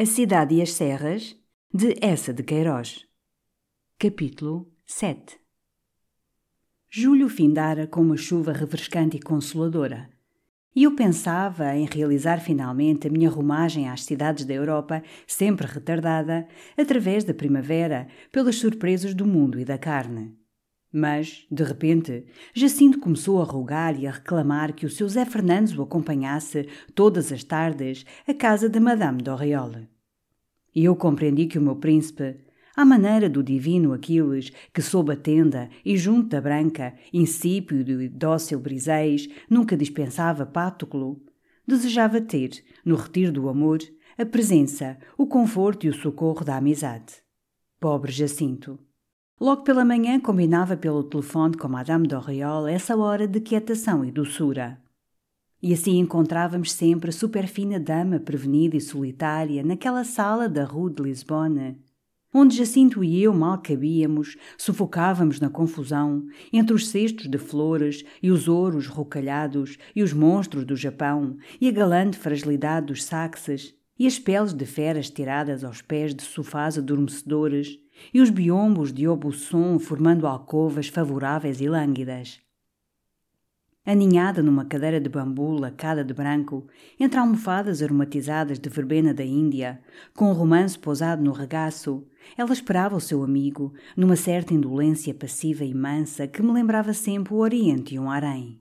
A Cidade e as Serras, de Essa de Queiroz. Capítulo 7 Julho findara com uma chuva refrescante e consoladora. E eu pensava em realizar finalmente a minha rumagem às cidades da Europa, sempre retardada, através da primavera, pelas surpresas do mundo e da carne. Mas, de repente, Jacinto começou a rogar e a reclamar que o seu Zé Fernandes o acompanhasse todas as tardes à casa da Madame d'Oriol. E eu compreendi que o meu príncipe, à maneira do divino Aquiles, que sob a tenda e junto da branca, insípido e dócil Briseis, nunca dispensava Pátuclo, desejava ter, no retiro do amor, a presença, o conforto e o socorro da amizade. Pobre Jacinto! Logo pela manhã combinava pelo telefone com Madame d'Oriol essa hora de quietação e doçura. E assim encontrávamos sempre a superfina dama prevenida e solitária naquela sala da Rue de Lisbona, onde Jacinto e eu mal cabíamos, sufocávamos na confusão, entre os cestos de flores e os ouros rocalhados e os monstros do Japão e a galante fragilidade dos saxes e as peles de feras tiradas aos pés de sofás adormecedores e os biombos de Aubusson formando alcovas favoráveis e lânguidas. Aninhada numa cadeira de bambu lacada de branco, entre almofadas aromatizadas de verbena da Índia, com um romance pousado no regaço, ela esperava o seu amigo, numa certa indolência passiva e mansa que me lembrava sempre o Oriente e um harém.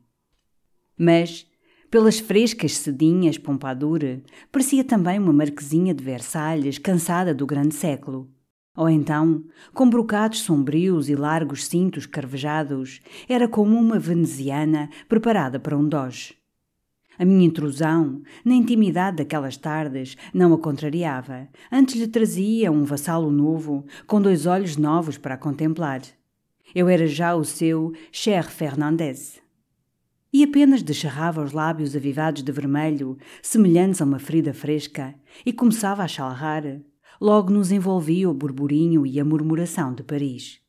Mas, pelas frescas sedinhas Pompadour, parecia também uma marquesinha de Versalhes cansada do grande século ou então, com brocados sombrios e largos cintos carvejados, era como uma veneziana preparada para um doge. A minha intrusão, na intimidade daquelas tardes, não a contrariava. Antes lhe trazia um vassalo novo, com dois olhos novos para contemplar. Eu era já o seu cher Fernandez. E apenas descerrava os lábios avivados de vermelho, semelhantes a uma ferida fresca, e começava a chalrar logo nos envolvia o burburinho e a murmuração de Paris.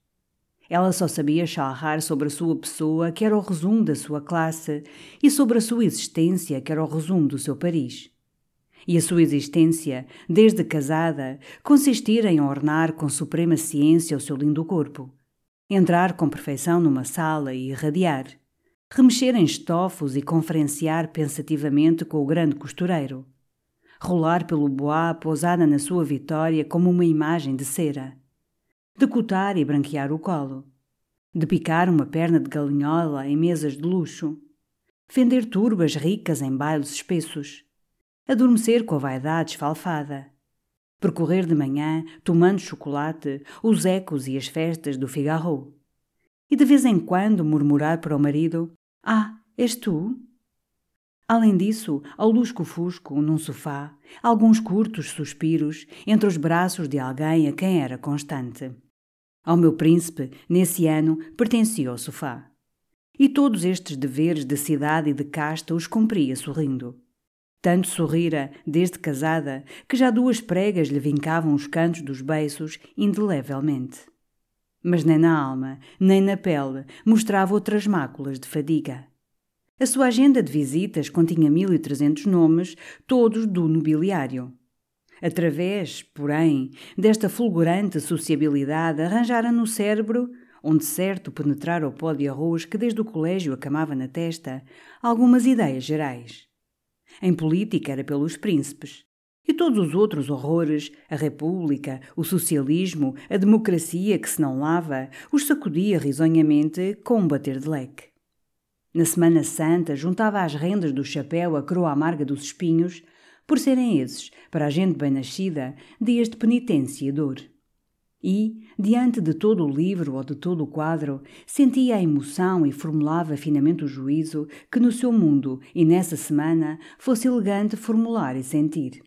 Ela só sabia charrar sobre a sua pessoa, que era o resumo da sua classe, e sobre a sua existência, que era o resumo do seu Paris. E a sua existência, desde casada, consistia em ornar com suprema ciência o seu lindo corpo, entrar com perfeição numa sala e irradiar, remexer em estofos e conferenciar pensativamente com o grande costureiro rolar pelo bois pousada na sua vitória como uma imagem de cera, decotar e branquear o colo, de picar uma perna de galinhola em mesas de luxo, fender turbas ricas em bailes espessos, adormecer com a vaidade esfalfada, percorrer de manhã, tomando chocolate, os ecos e as festas do Figaro, e de vez em quando murmurar para o marido: Ah, és tu? Além disso, ao lusco-fusco, num sofá, alguns curtos suspiros entre os braços de alguém a quem era constante. Ao meu príncipe, nesse ano, pertencia o sofá. E todos estes deveres de cidade e de casta os cumpria sorrindo. Tanto sorrira, desde casada, que já duas pregas lhe vincavam os cantos dos beiços indelevelmente. Mas nem na alma, nem na pele mostrava outras máculas de fadiga. A sua agenda de visitas continha 1.300 nomes, todos do nobiliário. Através, porém, desta fulgurante sociabilidade, arranjara no cérebro, onde certo penetrara o pó de arroz que desde o colégio acamava na testa, algumas ideias gerais. Em política era pelos príncipes. E todos os outros horrores, a república, o socialismo, a democracia que se não lava, os sacudia risonhamente com um bater de leque. Na Semana Santa, juntava às rendas do chapéu a coroa amarga dos espinhos, por serem esses, para a gente bem-nascida, dias de penitência e dor. E, diante de todo o livro ou de todo o quadro, sentia a emoção e formulava finamente o juízo que no seu mundo e nessa semana fosse elegante formular e sentir.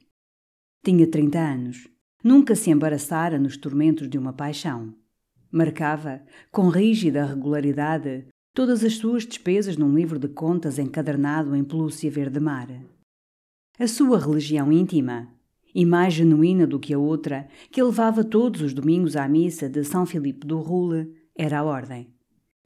Tinha trinta anos. Nunca se embaraçara nos tormentos de uma paixão. Marcava, com rígida regularidade, todas as suas despesas num livro de contas encadernado em pelúcia verde-mar. A sua religião íntima, e mais genuína do que a outra, que levava todos os domingos à missa de São Filipe do Rule, era a ordem.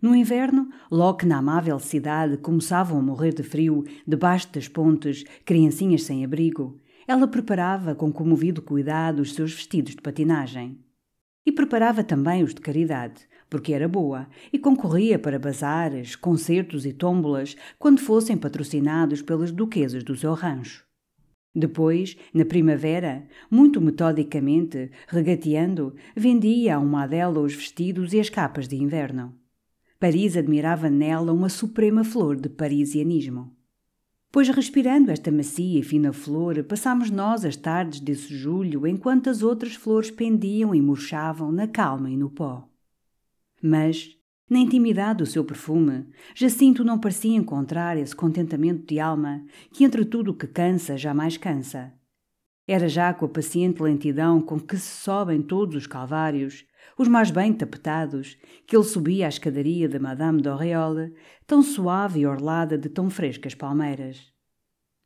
No inverno, logo que na amável cidade começavam a morrer de frio, debaixo das pontes, criancinhas sem abrigo, ela preparava com comovido cuidado os seus vestidos de patinagem. E preparava também os de caridade, porque era boa, e concorria para bazares, concertos e tómbolas quando fossem patrocinados pelas duquesas do seu rancho. Depois, na primavera, muito metodicamente, regateando, vendia a uma dela os vestidos e as capas de inverno. Paris admirava nela uma suprema flor de parisianismo. Pois respirando esta macia e fina flor, passámos nós as tardes desse julho enquanto as outras flores pendiam e murchavam na calma e no pó. Mas, na intimidade do seu perfume, Jacinto não parecia encontrar esse contentamento de alma que entre tudo o que cansa jamais cansa. Era já com a paciente lentidão com que se sobem todos os calvários, os mais bem tapetados, que ele subia a escadaria da Madame d'Auréole, tão suave e orlada de tão frescas palmeiras.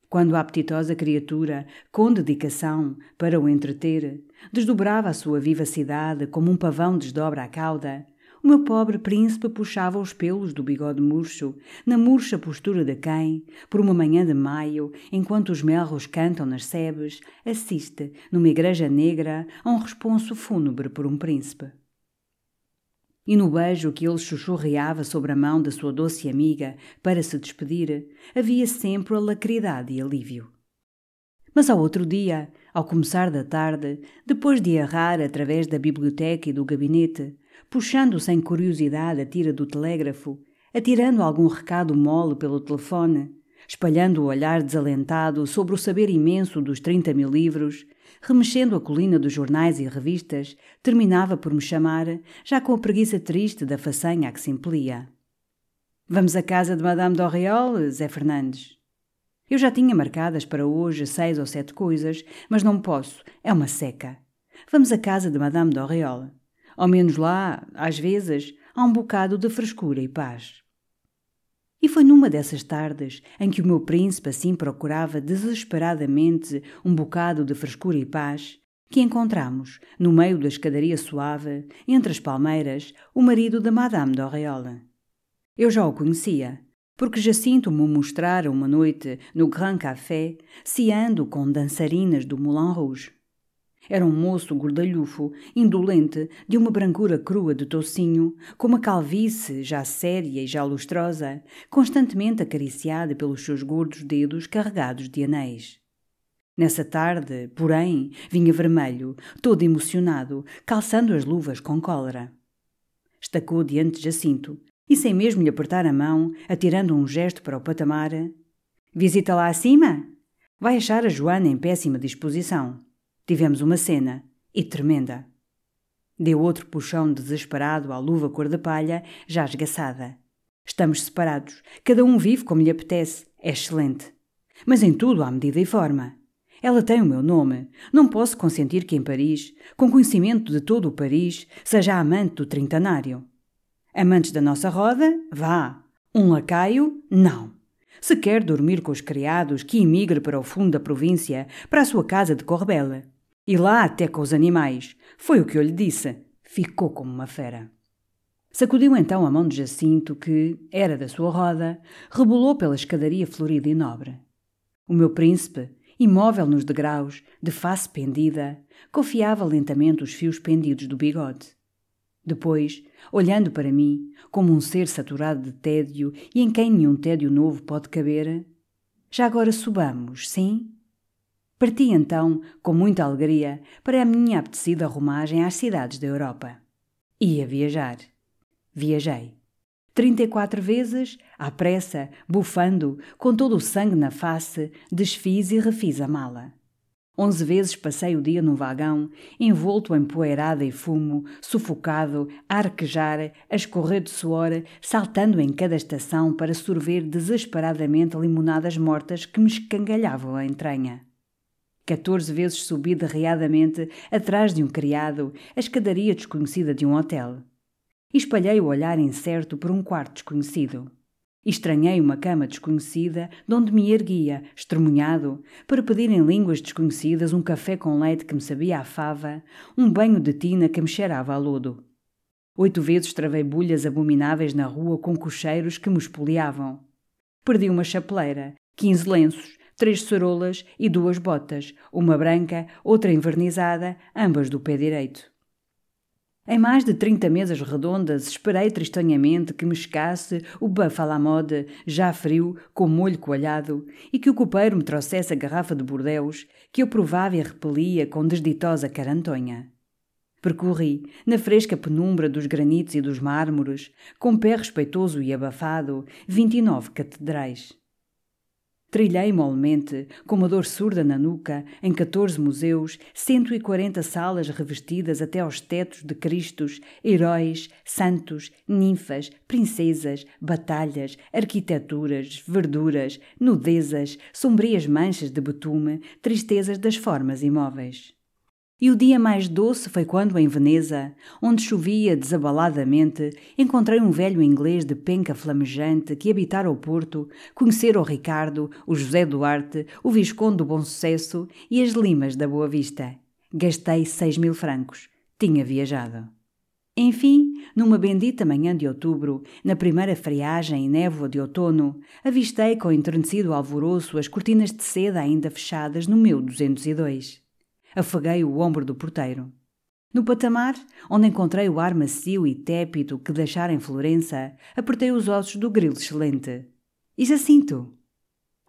Quando a apetitosa criatura, com dedicação, para o entreter, desdobrava a sua vivacidade como um pavão desdobra a cauda, o meu pobre príncipe puxava os pelos do bigode murcho, na murcha postura de quem, por uma manhã de maio, enquanto os melros cantam nas sebes, assiste, numa igreja negra, a um responso fúnebre por um príncipe. E no beijo que ele chuchurreava sobre a mão da sua doce amiga para se despedir, havia sempre alacridade e alívio. Mas ao outro dia, ao começar da tarde, depois de errar através da biblioteca e do gabinete, puxando sem curiosidade a tira do telégrafo, atirando algum recado mole pelo telefone, espalhando o olhar desalentado sobre o saber imenso dos trinta mil livros, remexendo a colina dos jornais e revistas, terminava por me chamar, já com a preguiça triste da façanha a que se impelia. Vamos à casa de Madame d'Auréole, Zé Fernandes. Eu já tinha marcadas para hoje seis ou sete coisas, mas não posso, é uma seca. Vamos à casa de Madame d'Auréole. Ao menos lá, às vezes, há um bocado de frescura e paz. E foi numa dessas tardes em que o meu príncipe assim procurava desesperadamente um bocado de frescura e paz que encontramos, no meio da escadaria suave, entre as palmeiras, o marido da Madame d'Auréole. Eu já o conhecia, porque Jacinto me mostrara uma noite no Grand Café, ciando com dançarinas do Moulin Rouge. Era um moço gordalhufo, indolente, de uma brancura crua de tocinho, com uma calvície já séria e já lustrosa, constantemente acariciada pelos seus gordos dedos carregados de anéis. Nessa tarde, porém, vinha vermelho, todo emocionado, calçando as luvas com cólera. Estacou diante de Jacinto e, sem mesmo lhe apertar a mão, atirando um gesto para o patamar: Visita lá acima? Vai achar a Joana em péssima disposição. Tivemos uma cena, e tremenda. Deu outro puxão desesperado à luva cor de palha, já esgaçada. Estamos separados, cada um vive como lhe apetece, é excelente. Mas em tudo há medida e forma. Ela tem o meu nome. Não posso consentir que em Paris, com conhecimento de todo o Paris, seja amante do trintanário. Amantes da nossa roda, vá. Um lacaio, não. Se quer dormir com os criados, que imigre para o fundo da província, para a sua casa de Corbela. E lá até com os animais. Foi o que eu lhe disse. Ficou como uma fera. Sacudiu então a mão de Jacinto, que era da sua roda, rebolou pela escadaria florida e nobre. O meu príncipe, imóvel nos degraus, de face pendida, confiava lentamente os fios pendidos do bigode. Depois, olhando para mim, como um ser saturado de tédio e em quem nenhum tédio novo pode caber, já agora subamos, sim? Parti então, com muita alegria, para a minha apetecida romagem às cidades da Europa. Ia viajar. Viajei. Trinta e quatro vezes, à pressa, bufando, com todo o sangue na face, desfiz e refiz a mala. Onze vezes passei o dia num vagão, envolto em poeirada e fumo, sufocado, a arquejar, a escorrer de suor, saltando em cada estação para sorver desesperadamente limonadas mortas que me escangalhavam a entranha. Quatorze vezes subi derreadamente, atrás de um criado, a escadaria desconhecida de um hotel. Espalhei o olhar incerto por um quarto desconhecido. Estranhei uma cama desconhecida, de onde me erguia, estremunhado, para pedir em línguas desconhecidas um café com leite que me sabia a fava, um banho de tina que me cheirava a lodo. Oito vezes travei bulhas abomináveis na rua com cocheiros que me espoliavam. Perdi uma chapeleira, quinze lenços, três cerolas e duas botas, uma branca, outra envernizada, ambas do pé direito. Em mais de trinta mesas redondas, esperei tristonhamente que me chegasse o buff à la mode, já frio, com molho coalhado, e que o copeiro me trouxesse a garrafa de Bordeus, que eu provava e repelia com desditosa carantonha. Percorri, na fresca penumbra dos granitos e dos mármores, com pé respeitoso e abafado, vinte e nove catedrais. Trilhei molmente, com uma dor surda na nuca, em 14 museus, 140 salas revestidas até aos tetos de cristos, heróis, santos, ninfas, princesas, batalhas, arquiteturas, verduras, nudezas, sombrias manchas de betume, tristezas das formas imóveis. E o dia mais doce foi quando, em Veneza, onde chovia desabaladamente, encontrei um velho inglês de penca flamejante que habitara o Porto, conhecera o Ricardo, o José Duarte, o Visconde do Bom Sucesso e as Limas da Boa Vista. Gastei seis mil francos. Tinha viajado. Enfim, numa bendita manhã de outubro, na primeira friagem e névoa de outono, avistei com enternecido alvoroço as cortinas de seda ainda fechadas no meu 202. Afaguei o ombro do porteiro. No patamar, onde encontrei o ar macio e tépido que deixara em Florença, apertei os ossos do grilo excelente. E Jacinto?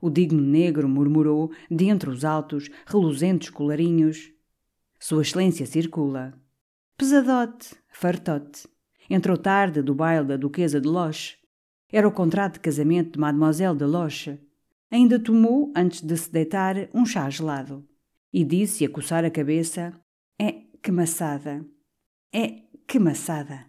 O digno negro murmurou, dentre os altos, reluzentes colarinhos. Sua Excelência circula. Pesadote, fartote. Entrou tarde do baile da Duquesa de Loche. Era o contrato de casamento de Mademoiselle de Loche. Ainda tomou, antes de se deitar, um chá gelado e disse a coçar a cabeça: É que maçada! É que maçada!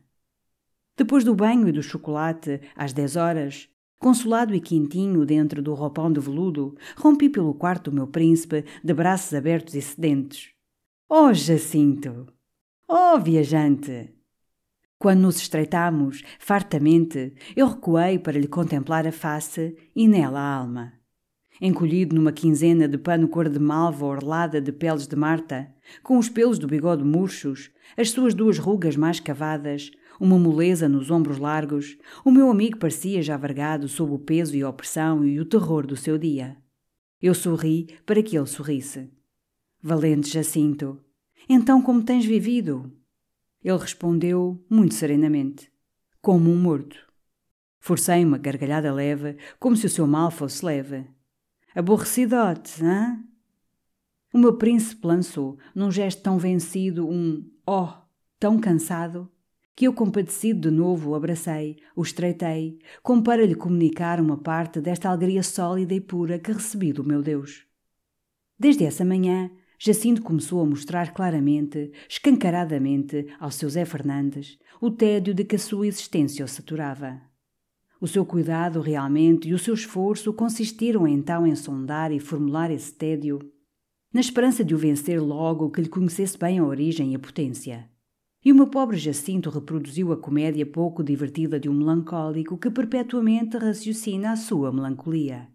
Depois do banho e do chocolate, às dez horas, consolado e quentinho dentro do roupão de veludo, rompi pelo quarto do meu príncipe, de braços abertos e sedentes. Oh, Jacinto! Oh, viajante! Quando nos estreitámos, fartamente, eu recuei para lhe contemplar a face e nela a alma encolhido numa quinzena de pano cor de malva orlada de peles de Marta, com os pelos do bigode murchos, as suas duas rugas mais cavadas, uma moleza nos ombros largos, o meu amigo parecia já vergado sob o peso e a opressão e o terror do seu dia. Eu sorri para que ele sorrisse. Valente Jacinto, então como tens vivido? Ele respondeu muito serenamente, como um morto. Forcei uma gargalhada leve, como se o seu mal fosse leve. Aborrecidote, hã? O meu príncipe lançou, num gesto tão vencido, um oh, tão cansado, que eu, compadecido de novo, o abracei, o estreitei, como para lhe comunicar uma parte desta alegria sólida e pura que recebi do meu Deus. Desde essa manhã, Jacinto começou a mostrar claramente, escancaradamente, ao seu Zé Fernandes, o tédio de que a sua existência o saturava. O seu cuidado realmente e o seu esforço consistiram então em sondar e formular esse tédio, na esperança de o vencer logo que lhe conhecesse bem a origem e a potência. E o meu pobre Jacinto reproduziu a comédia pouco divertida de um melancólico que perpetuamente raciocina a sua melancolia.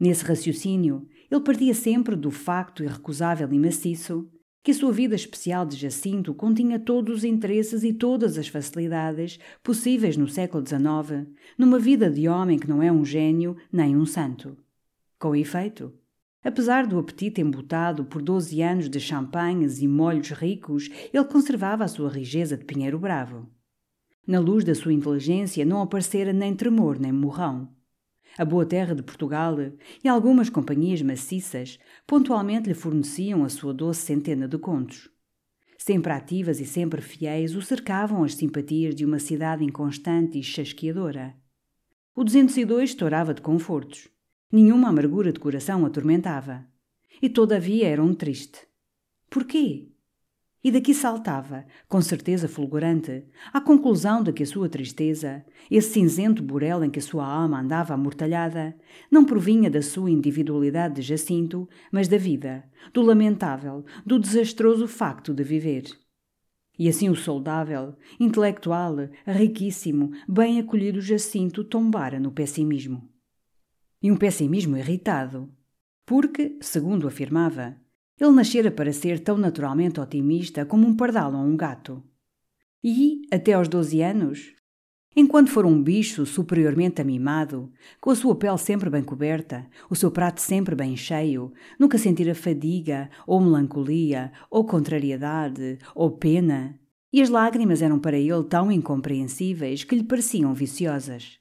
Nesse raciocínio, ele partia sempre do facto irrecusável e maciço que a sua vida especial de Jacinto continha todos os interesses e todas as facilidades possíveis no século XIX, numa vida de homem que não é um gênio nem um santo. Com efeito, apesar do apetite embotado por doze anos de champanhes e molhos ricos, ele conservava a sua rigeza de pinheiro bravo. Na luz da sua inteligência não aparecera nem tremor nem morrão a boa terra de Portugal e algumas companhias maciças pontualmente lhe forneciam a sua doce centena de contos. Sempre ativas e sempre fiéis, o cercavam as simpatias de uma cidade inconstante e chasqueadora. O 202 estourava de confortos. Nenhuma amargura de coração atormentava. E todavia era um triste. Porquê? E daqui saltava, com certeza fulgurante, à conclusão de que a sua tristeza, esse cinzento burel em que a sua alma andava amortalhada, não provinha da sua individualidade de Jacinto, mas da vida, do lamentável, do desastroso facto de viver. E assim o saudável, intelectual, riquíssimo, bem acolhido Jacinto tombara no pessimismo. E um pessimismo irritado, porque, segundo afirmava, ele nascera para ser tão naturalmente otimista como um pardal ou um gato. E, até aos doze anos, enquanto for um bicho superiormente amimado, com a sua pele sempre bem coberta, o seu prato sempre bem cheio, nunca sentira fadiga, ou melancolia, ou contrariedade, ou pena, e as lágrimas eram para ele tão incompreensíveis que lhe pareciam viciosas.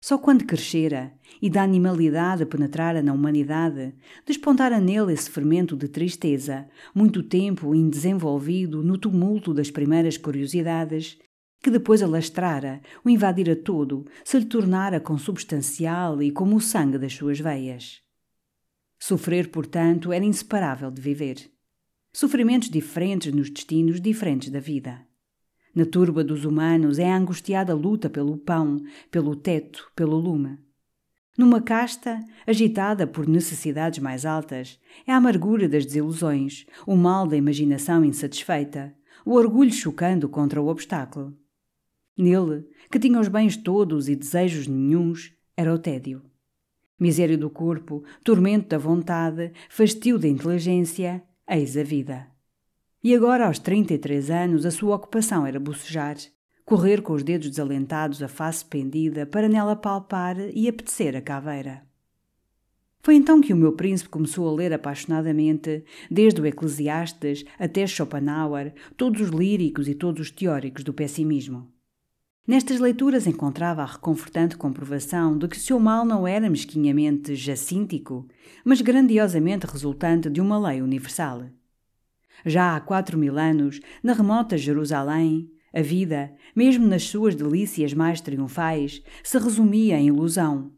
Só quando crescera e da animalidade penetrara na humanidade, despontara nele esse fermento de tristeza, muito tempo indesenvolvido no tumulto das primeiras curiosidades, que depois alastrara, o invadira todo, se lhe tornara consubstancial e como o sangue das suas veias. Sofrer, portanto, era inseparável de viver. Sofrimentos diferentes nos destinos diferentes da vida. Na turba dos humanos é a angustiada luta pelo pão, pelo teto, pelo lume. Numa casta, agitada por necessidades mais altas, é a amargura das desilusões, o mal da imaginação insatisfeita, o orgulho chocando contra o obstáculo. Nele, que tinha os bens todos e desejos nenhuns, era o tédio. Miséria do corpo, tormento da vontade, fastio da inteligência, eis a vida. E agora, aos 33 anos, a sua ocupação era bocejar, correr com os dedos desalentados a face pendida para nela palpar e apetecer a caveira. Foi então que o meu príncipe começou a ler apaixonadamente, desde o Eclesiastes até Schopenhauer, todos os líricos e todos os teóricos do pessimismo. Nestas leituras encontrava a reconfortante comprovação de que o seu mal não era mesquinhamente jacíntico, mas grandiosamente resultante de uma lei universal. Já há quatro mil anos, na remota Jerusalém, a vida, mesmo nas suas delícias mais triunfais, se resumia em ilusão.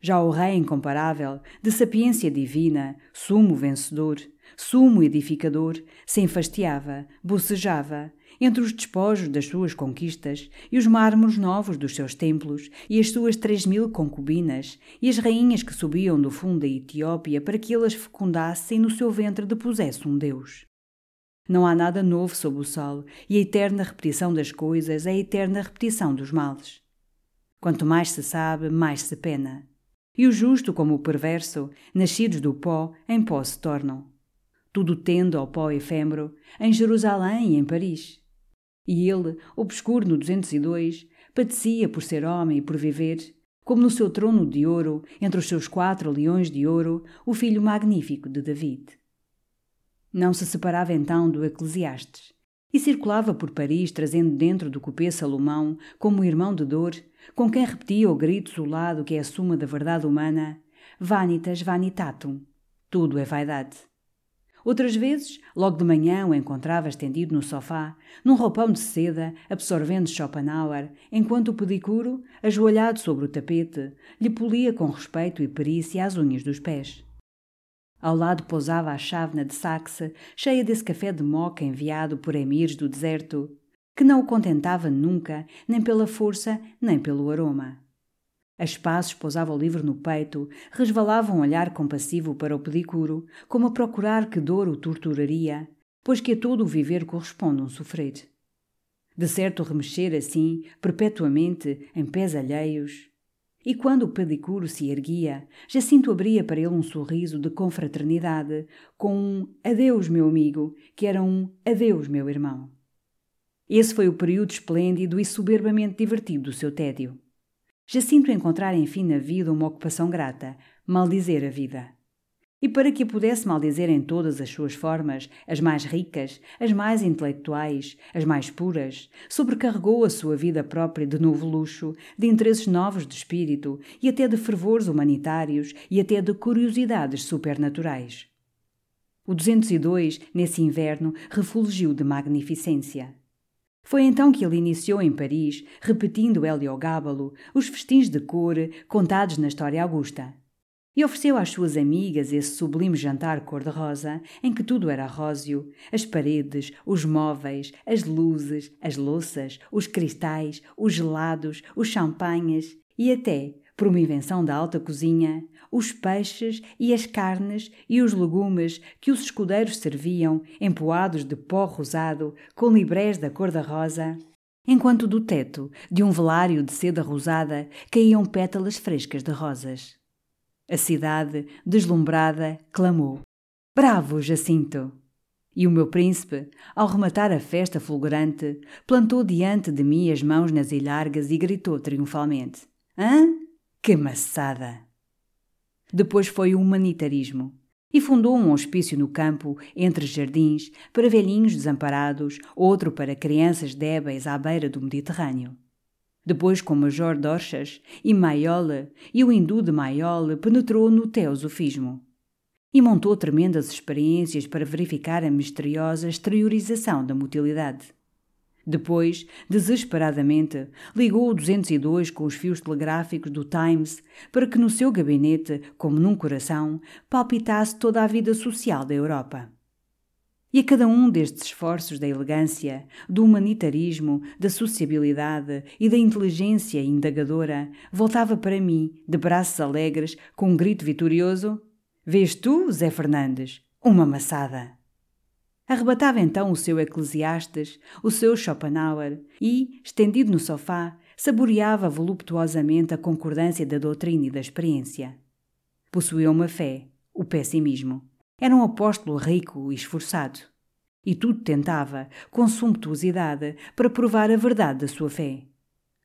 Já o Rei incomparável, de sapiência divina, sumo vencedor, sumo edificador, se enfastiava, bocejava, entre os despojos das suas conquistas e os mármores novos dos seus templos e as suas três mil concubinas e as rainhas que subiam do fundo da Etiópia para que ele as fecundasse e no seu ventre depusesse um Deus. Não há nada novo sob o sol, e a eterna repetição das coisas é a eterna repetição dos males. Quanto mais se sabe, mais se pena. E o justo como o perverso, nascidos do pó, em pó se tornam. Tudo tendo ao pó efêmero, em Jerusalém e em Paris. E ele, obscuro no 202, padecia por ser homem e por viver, como no seu trono de ouro, entre os seus quatro leões de ouro, o filho magnífico de David. Não se separava então do Eclesiastes e circulava por Paris trazendo dentro do cupê Salomão, como irmão de dor, com quem repetia o grito solado que é a suma da verdade humana, vanitas vanitatum, tudo é vaidade. Outras vezes, logo de manhã, o encontrava estendido no sofá, num roupão de seda, absorvendo Schopenhauer, enquanto o pedicuro, ajoelhado sobre o tapete, lhe polia com respeito e perícia as unhas dos pés. Ao lado pousava a chávena de Saxe, cheia desse café de moca enviado por emirs do deserto, que não o contentava nunca, nem pela força, nem pelo aroma. A espaços pousava o livro no peito, resvalava um olhar compassivo para o pedicuro, como a procurar que dor o torturaria, pois que a todo o viver corresponde um sofrer. De certo remexer assim, perpetuamente, em pés alheios, e quando o pedicuro se erguia, Jacinto abria para ele um sorriso de confraternidade, com um adeus, meu amigo, que era um adeus, meu irmão. Esse foi o período esplêndido e soberbamente divertido do seu tédio. Jacinto encontrara enfim na vida uma ocupação grata, maldizer a vida e para que a pudesse maldizer em todas as suas formas, as mais ricas, as mais intelectuais, as mais puras, sobrecarregou a sua vida própria de novo luxo, de interesses novos de espírito e até de fervores humanitários e até de curiosidades supernaturais. O 202, nesse inverno, refulgiu de magnificência. Foi então que ele iniciou em Paris, repetindo Heliogábalo, os festins de cor contados na história augusta e ofereceu às suas amigas esse sublime jantar cor-de-rosa em que tudo era róseo: as paredes, os móveis, as luzes, as louças, os cristais, os gelados, os champanhes e até, por uma invenção da alta cozinha, os peixes e as carnes e os legumes que os escudeiros serviam, empoados de pó rosado, com librés da cor da rosa, enquanto do teto de um velário de seda rosada caíam pétalas frescas de rosas. A cidade, deslumbrada, clamou: Bravo, Jacinto! E o meu príncipe, ao rematar a festa fulgurante, plantou diante de mim as mãos nas ilhargas e gritou triunfalmente: Hã? Que maçada! Depois foi o humanitarismo e fundou um hospício no campo, entre jardins, para velhinhos desamparados, outro para crianças débeis à beira do Mediterrâneo. Depois, com Major Dorchas e Maiole, e o hindu de Maiole penetrou no teosofismo. E montou tremendas experiências para verificar a misteriosa exteriorização da mutilidade. Depois, desesperadamente, ligou o 202 com os fios telegráficos do Times para que no seu gabinete, como num coração, palpitasse toda a vida social da Europa. E a cada um destes esforços da elegância, do humanitarismo, da sociabilidade e da inteligência indagadora, voltava para mim, de braços alegres, com um grito vitorioso: Vês tu, Zé Fernandes, uma maçada! Arrebatava então o seu Eclesiastes, o seu Schopenhauer e, estendido no sofá, saboreava voluptuosamente a concordância da doutrina e da experiência. Possuía uma fé, o pessimismo. Era um apóstolo rico e esforçado. E tudo tentava, com sumptuosidade, para provar a verdade da sua fé.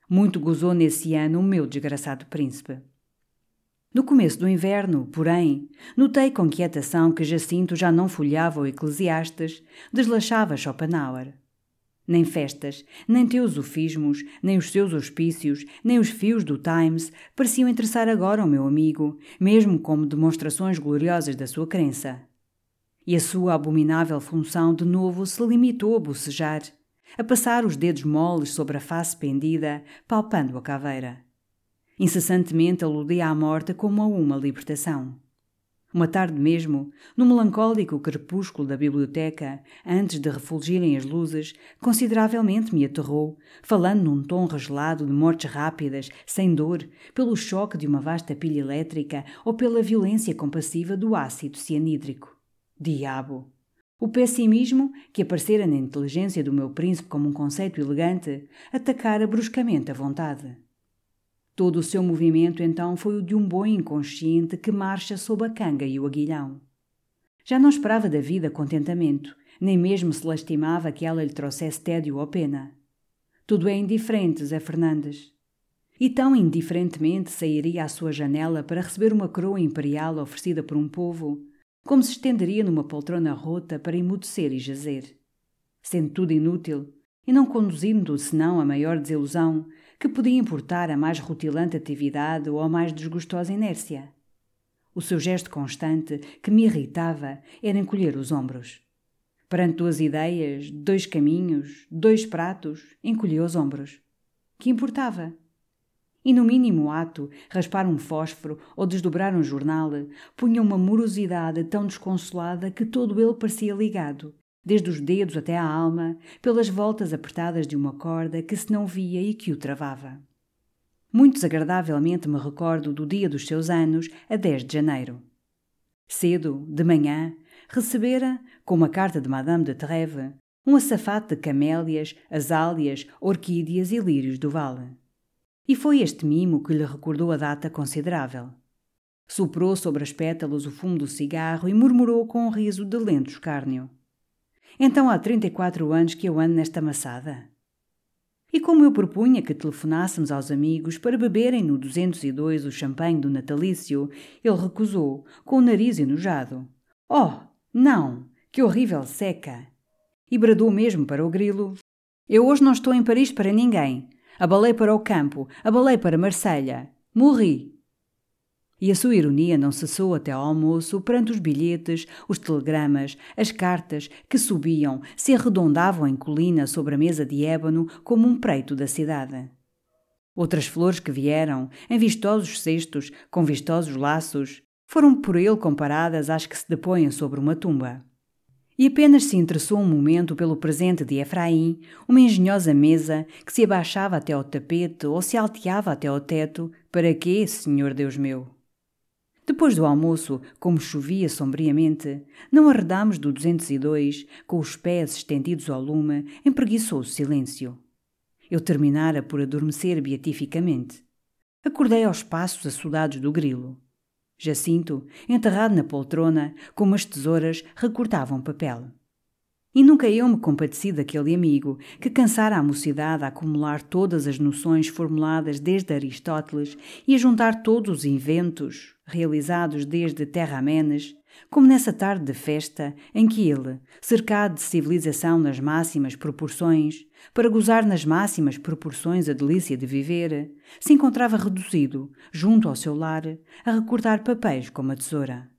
Muito gozou nesse ano o meu desgraçado príncipe. No começo do inverno, porém, notei com quietação que Jacinto já não folhava o Eclesiastes, deslachava Schopenhauer. Nem festas, nem teosofismos, nem os seus hospícios, nem os fios do Times pareciam interessar agora o meu amigo, mesmo como demonstrações gloriosas da sua crença. E a sua abominável função de novo se limitou a bocejar, a passar os dedos moles sobre a face pendida, palpando a caveira. Incessantemente aludia à morte como a uma libertação. Uma tarde mesmo, no melancólico crepúsculo da biblioteca, antes de refulgirem as luzes, consideravelmente me aterrou, falando num tom regelado de mortes rápidas, sem dor, pelo choque de uma vasta pilha elétrica ou pela violência compassiva do ácido cianídrico. Diabo! O pessimismo, que aparecera na inteligência do meu príncipe como um conceito elegante, atacara bruscamente a vontade. Todo o seu movimento então foi o de um boi inconsciente que marcha sob a canga e o aguilhão. Já não esperava da vida contentamento, nem mesmo se lastimava que ela lhe trouxesse tédio ou pena. Tudo é indiferente, Zé Fernandes. E tão indiferentemente sairia à sua janela para receber uma coroa imperial oferecida por um povo, como se estenderia numa poltrona rota para emudecer e jazer. Sendo tudo inútil, e não conduzindo senão a maior desilusão, que podia importar a mais rutilante atividade ou a mais desgostosa inércia. O seu gesto constante, que me irritava, era encolher os ombros. Perante duas ideias, dois caminhos, dois pratos, encolhia os ombros. Que importava? E no mínimo ato, raspar um fósforo ou desdobrar um jornal, punha uma morosidade tão desconsolada que todo ele parecia ligado, desde os dedos até à alma, pelas voltas apertadas de uma corda que se não via e que o travava. Muito desagradavelmente me recordo do dia dos seus anos, a 10 de janeiro. Cedo, de manhã, recebera, com uma carta de Madame de Trèves, um açafate de camélias, azálias, orquídeas e lírios do vale. E foi este mimo que lhe recordou a data considerável. Soprou sobre as pétalas o fumo do cigarro e murmurou com um riso de lento escárnio. Então há 34 anos que eu ando nesta maçada. E como eu propunha que telefonássemos aos amigos para beberem no 202 o champanhe do natalício, ele recusou, com o nariz enojado. Oh, não! Que horrível seca! E bradou mesmo para o grilo. Eu hoje não estou em Paris para ninguém. Abalei para o campo, abalei para Marselha. Morri! E a sua ironia não cessou até ao almoço perante os bilhetes, os telegramas, as cartas que subiam, se arredondavam em colina sobre a mesa de ébano como um preito da cidade. Outras flores que vieram, em vistosos cestos, com vistosos laços, Foram por ele comparadas às que se depõem sobre uma tumba. E apenas se interessou um momento pelo presente de Efraim, uma engenhosa mesa que se abaixava até ao tapete ou se alteava até ao teto. Para quê, Senhor Deus meu? Depois do almoço, como chovia sombriamente, não arredámos do 202, com os pés estendidos ao lume, em preguiçoso silêncio. Eu terminara por adormecer beatificamente. Acordei aos passos assudados do grilo. Jacinto, enterrado na poltrona, com umas tesouras, recortava um papel. E nunca eu me compadeci daquele amigo que cansara a mocidade a acumular todas as noções formuladas desde Aristóteles e a juntar todos os inventos realizados desde Terra Amenes, como nessa tarde de festa em que ele, cercado de civilização nas máximas proporções, para gozar nas máximas proporções a delícia de viver, se encontrava reduzido, junto ao seu lar, a recortar papéis com uma tesoura.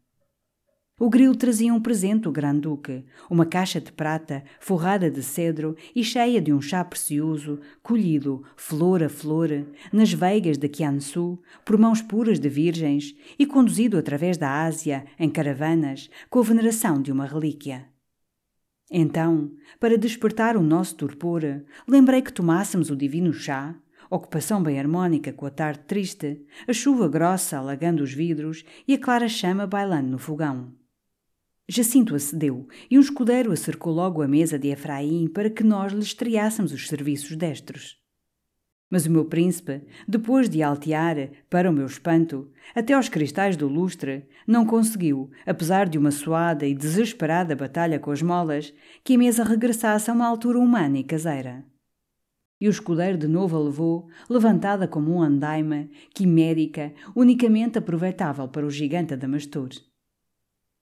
O grilo trazia um presente o Grande-Duque, uma caixa de prata forrada de cedro e cheia de um chá precioso, colhido, flor a flor, nas veigas de Qiansu, por mãos puras de virgens e conduzido através da Ásia, em caravanas, com a veneração de uma relíquia. Então, para despertar o nosso torpor, lembrei que tomássemos o divino chá, ocupação bem harmônica com a tarde triste, a chuva grossa alagando os vidros e a clara chama bailando no fogão. Jacinto acedeu e um escudeiro acercou logo a mesa de Efraim para que nós lhe estreássemos os serviços destros. Mas o meu príncipe, depois de altear, para o meu espanto, até aos cristais do lustre, não conseguiu, apesar de uma suada e desesperada batalha com as molas, que a mesa regressasse a uma altura humana e caseira. E o escudeiro de novo a levou, levantada como um andaime, quimérica, unicamente aproveitável para o gigante Adamastor.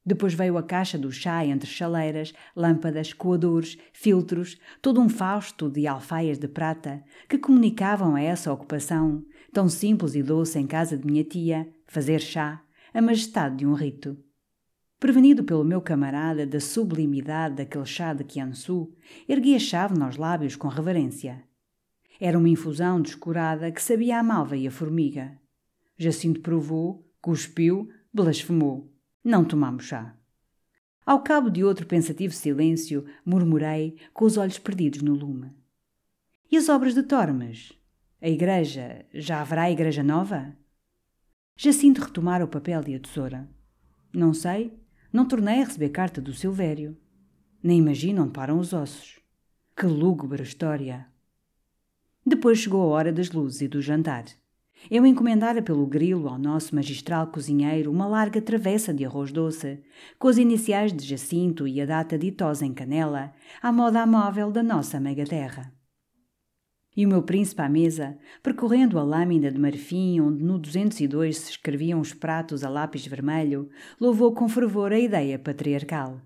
Depois veio a caixa do chá entre chaleiras, lâmpadas, coadores, filtros, todo um fausto de alfaias de prata que comunicavam a essa ocupação, tão simples e doce em casa de minha tia, fazer chá, a majestade de um rito. Prevenido pelo meu camarada da sublimidade daquele chá de Qiansu, ergui a chave nos lábios com reverência. Era uma infusão descurada que sabia a malva e a formiga. Jacinto provou, cuspiu, blasfemou. Não tomamos chá. Ao cabo de outro pensativo silêncio, murmurei, com os olhos perdidos no lume. E as obras de Tormes? A igreja? Já haverá igreja nova? Jacinto retomara o papel e a tesoura. Não sei. Não tornei a receber carta do Silvério. Nem imagino onde param os ossos. Que lúgubre história! Depois chegou a hora das luzes e do jantar. Eu encomendara pelo grilo ao nosso magistral cozinheiro uma larga travessa de arroz doce, com as iniciais de Jacinto e a data ditosa em canela, à moda móvel da nossa megaterra. E o meu príncipe à mesa, percorrendo a lâmina de marfim onde no 202 se escreviam os pratos a lápis vermelho, louvou com fervor a ideia patriarcal.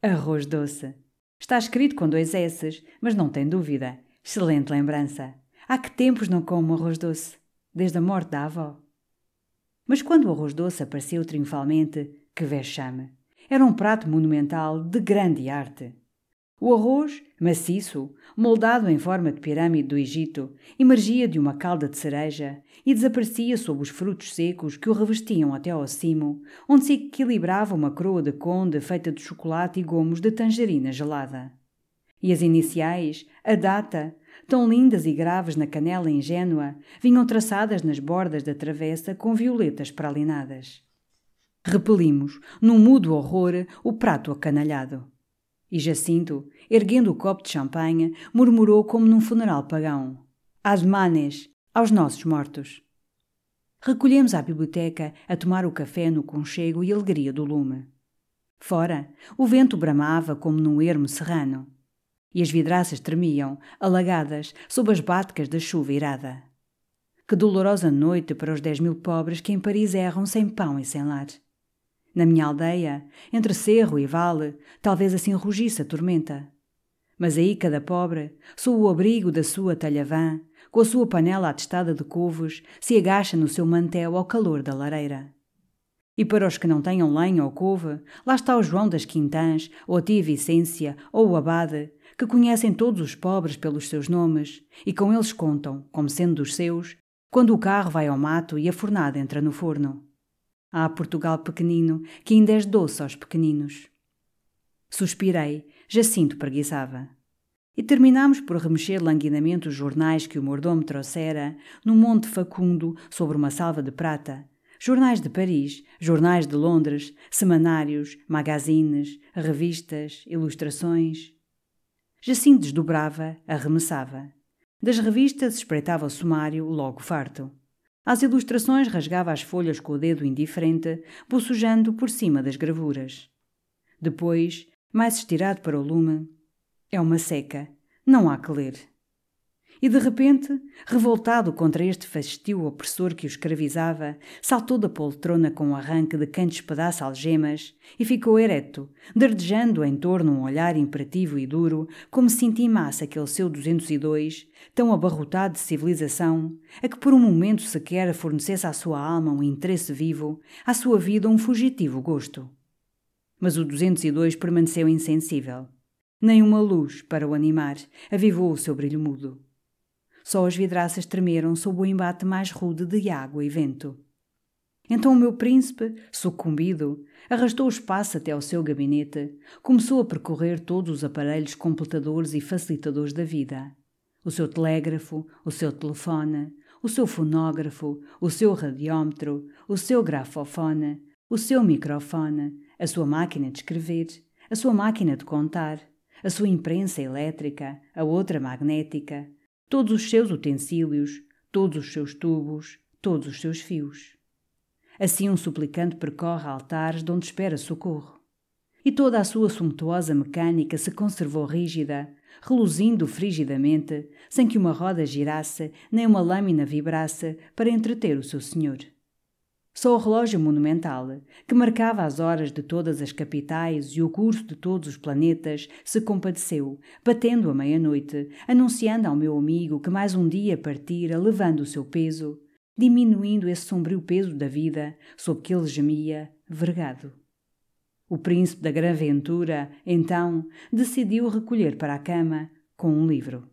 Arroz doce. Está escrito com dois S's, mas não tem dúvida. Excelente lembrança. Há que tempos não como arroz doce desde a morte da avó. Mas quando o arroz doce apareceu triunfalmente, que vexame! Era um prato monumental de grande arte. O arroz, maciço, moldado em forma de pirâmide do Egito, emergia de uma calda de cereja e desaparecia sob os frutos secos que o revestiam até ao cimo, onde se equilibrava uma coroa de conde feita de chocolate e gomos de tangerina gelada. E as iniciais, a data, tão lindas e graves na canela ingênua, vinham traçadas nas bordas da travessa com violetas pralinadas. Repelimos, num mudo horror, o prato acanalhado. E Jacinto, erguendo o copo de champanhe, murmurou como num funeral pagão: Ad manes, aos nossos mortos. Recolhemos à biblioteca a tomar o café no conchego e alegria do lume. Fora, o vento bramava como num ermo serrano e as vidraças tremiam, alagadas, sob as batecas da chuva irada. Que dolorosa noite para os dez mil pobres que em Paris erram sem pão e sem lar. Na minha aldeia, entre cerro e vale, talvez assim rugisse a tormenta. Mas aí cada pobre, sob o abrigo da sua talhavã, com a sua panela atestada de couves, se agacha no seu mantel ao calor da lareira. E para os que não tenham lenha ou couve, lá está o João das Quintãs, ou a tia Vicência, ou o Abade, que conhecem todos os pobres pelos seus nomes e com eles contam, como sendo dos seus, quando o carro vai ao mato e a fornada entra no forno. Ah, Portugal pequenino, que ainda és doce aos pequeninos. Suspirei, Jacinto preguiçava. E terminámos por remexer languidamente os jornais que o mordomo trouxera, num monte facundo, sobre uma salva de prata. Jornais de Paris, jornais de Londres, semanários, magazines, revistas, ilustrações. Jacinto desdobrava, arremessava. Das revistas espreitava o sumário, logo farto. Às ilustrações rasgava as folhas com o dedo indiferente, bocejando por cima das gravuras. Depois, mais estirado para o lume, é uma seca. Não há que ler. E de repente, revoltado contra este fastio opressor que o escravizava, saltou da poltrona com um arranque de quem despedaça algemas e ficou ereto, dardejando em torno um olhar imperativo e duro, como se intimasse aquele seu 202, tão abarrotado de civilização, a que por um momento sequer fornecesse à sua alma um interesse vivo, à sua vida um fugitivo gosto. Mas o 202 permaneceu insensível nem uma luz para o animar avivou o seu brilho mudo. Só as vidraças tremeram sob o embate mais rude de água e vento. Então o meu príncipe, sucumbido, arrastou o espaço até ao seu gabinete, começou a percorrer todos os aparelhos completadores e facilitadores da vida. O seu telégrafo, o seu telefone, o seu fonógrafo, o seu radiômetro, o seu grafofone, o seu microfone, a sua máquina de escrever, a sua máquina de contar, a sua imprensa elétrica, a outra magnética, todos os seus utensílios, todos os seus tubos, todos os seus fios. Assim um suplicante percorre altares de onde espera socorro. E toda a sua sumptuosa mecânica se conservou rígida, reluzindo frigidamente, sem que uma roda girasse nem uma lâmina vibrasse para entreter o seu senhor. Só o relógio monumental, que marcava as horas de todas as capitais e o curso de todos os planetas, se compadeceu, batendo a meia-noite, anunciando ao meu amigo que mais um dia partira levando o seu peso, diminuindo esse sombrio peso da vida sob que ele gemia, vergado. O príncipe da Gran Ventura, então, decidiu recolher para a cama com um livro.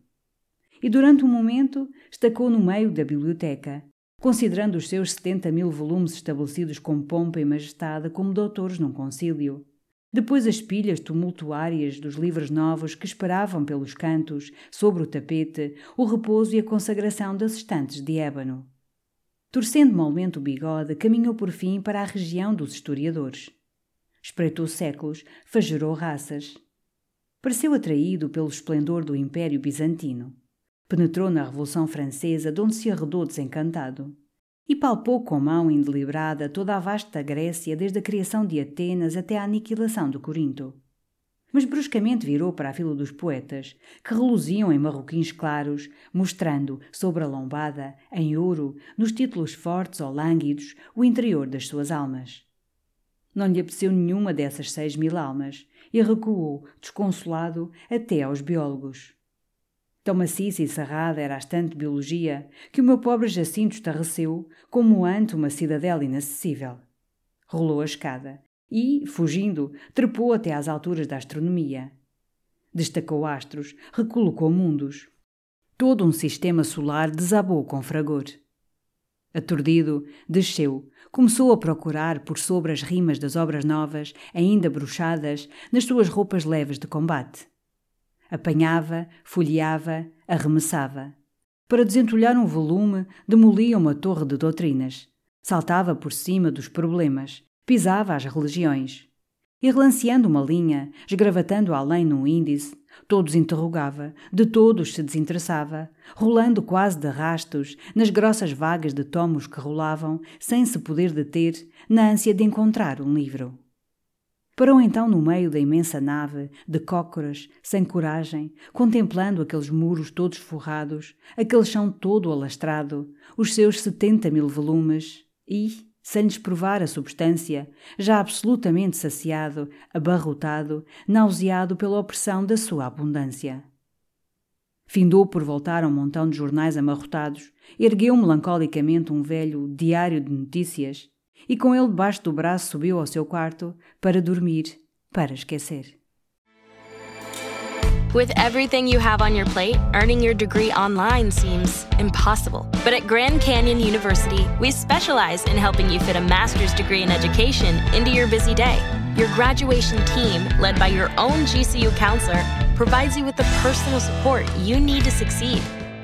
E durante um momento estacou no meio da biblioteca, considerando os seus setenta mil volumes estabelecidos com pompa e majestade como doutores num concílio. Depois as pilhas tumultuárias dos livros novos que esperavam pelos cantos, sobre o tapete, o repouso e a consagração das estantes de ébano. Torcendo malmente o bigode, caminhou por fim para a região dos historiadores. Espreitou séculos, fagerou raças. Pareceu atraído pelo esplendor do Império Bizantino. Penetrou na Revolução Francesa, de onde se arredou desencantado. E palpou com mão indeliberada toda a vasta Grécia, desde a criação de Atenas até a aniquilação de Corinto. Mas bruscamente virou para a fila dos poetas, que reluziam em marroquins claros, mostrando, sobre a lombada, em ouro, nos títulos fortes ou lânguidos, o interior das suas almas. Não lhe apeteceu nenhuma dessas seis mil almas, e recuou, desconsolado, até aos biólogos. Tão maciça e cerrada era a estante biologia que o meu pobre Jacinto estarreceu como ante uma cidadela inacessível. Rolou a escada e, fugindo, trepou até às alturas da astronomia. Destacou astros, recolocou mundos. Todo um sistema solar desabou com fragor. Aturdido, desceu, começou a procurar por sobre as rimas das obras novas, ainda bruxadas, nas suas roupas leves de combate. Apanhava, folheava, arremessava. Para desentulhar um volume, demolia uma torre de doutrinas. Saltava por cima dos problemas, pisava as religiões. E relanceando uma linha, esgravatando além num índice, todos interrogava, de todos se desinteressava, rolando quase de rastos nas grossas vagas de tomos que rolavam, sem se poder deter, na ânsia de encontrar um livro. Parou então no meio da imensa nave, de cócoras, sem coragem, contemplando aqueles muros todos forrados, aquele chão todo alastrado, os seus setenta mil volumes, e, sem lhes provar a substância, já absolutamente saciado, abarrotado, nauseado pela opressão da sua abundância. Findou por voltar a um montão de jornais amarrotados, ergueu melancolicamente um velho diário de notícias e com ele debaixo do braço subiu ao seu quarto para dormir, para esquecer. With everything you have on your plate, earning your degree online seems impossible. But at Grand Canyon University, we specialize in helping you fit a master's degree in education into your busy day. Your graduation team, led by your own GCU counselor, provides you with the personal support you need to succeed.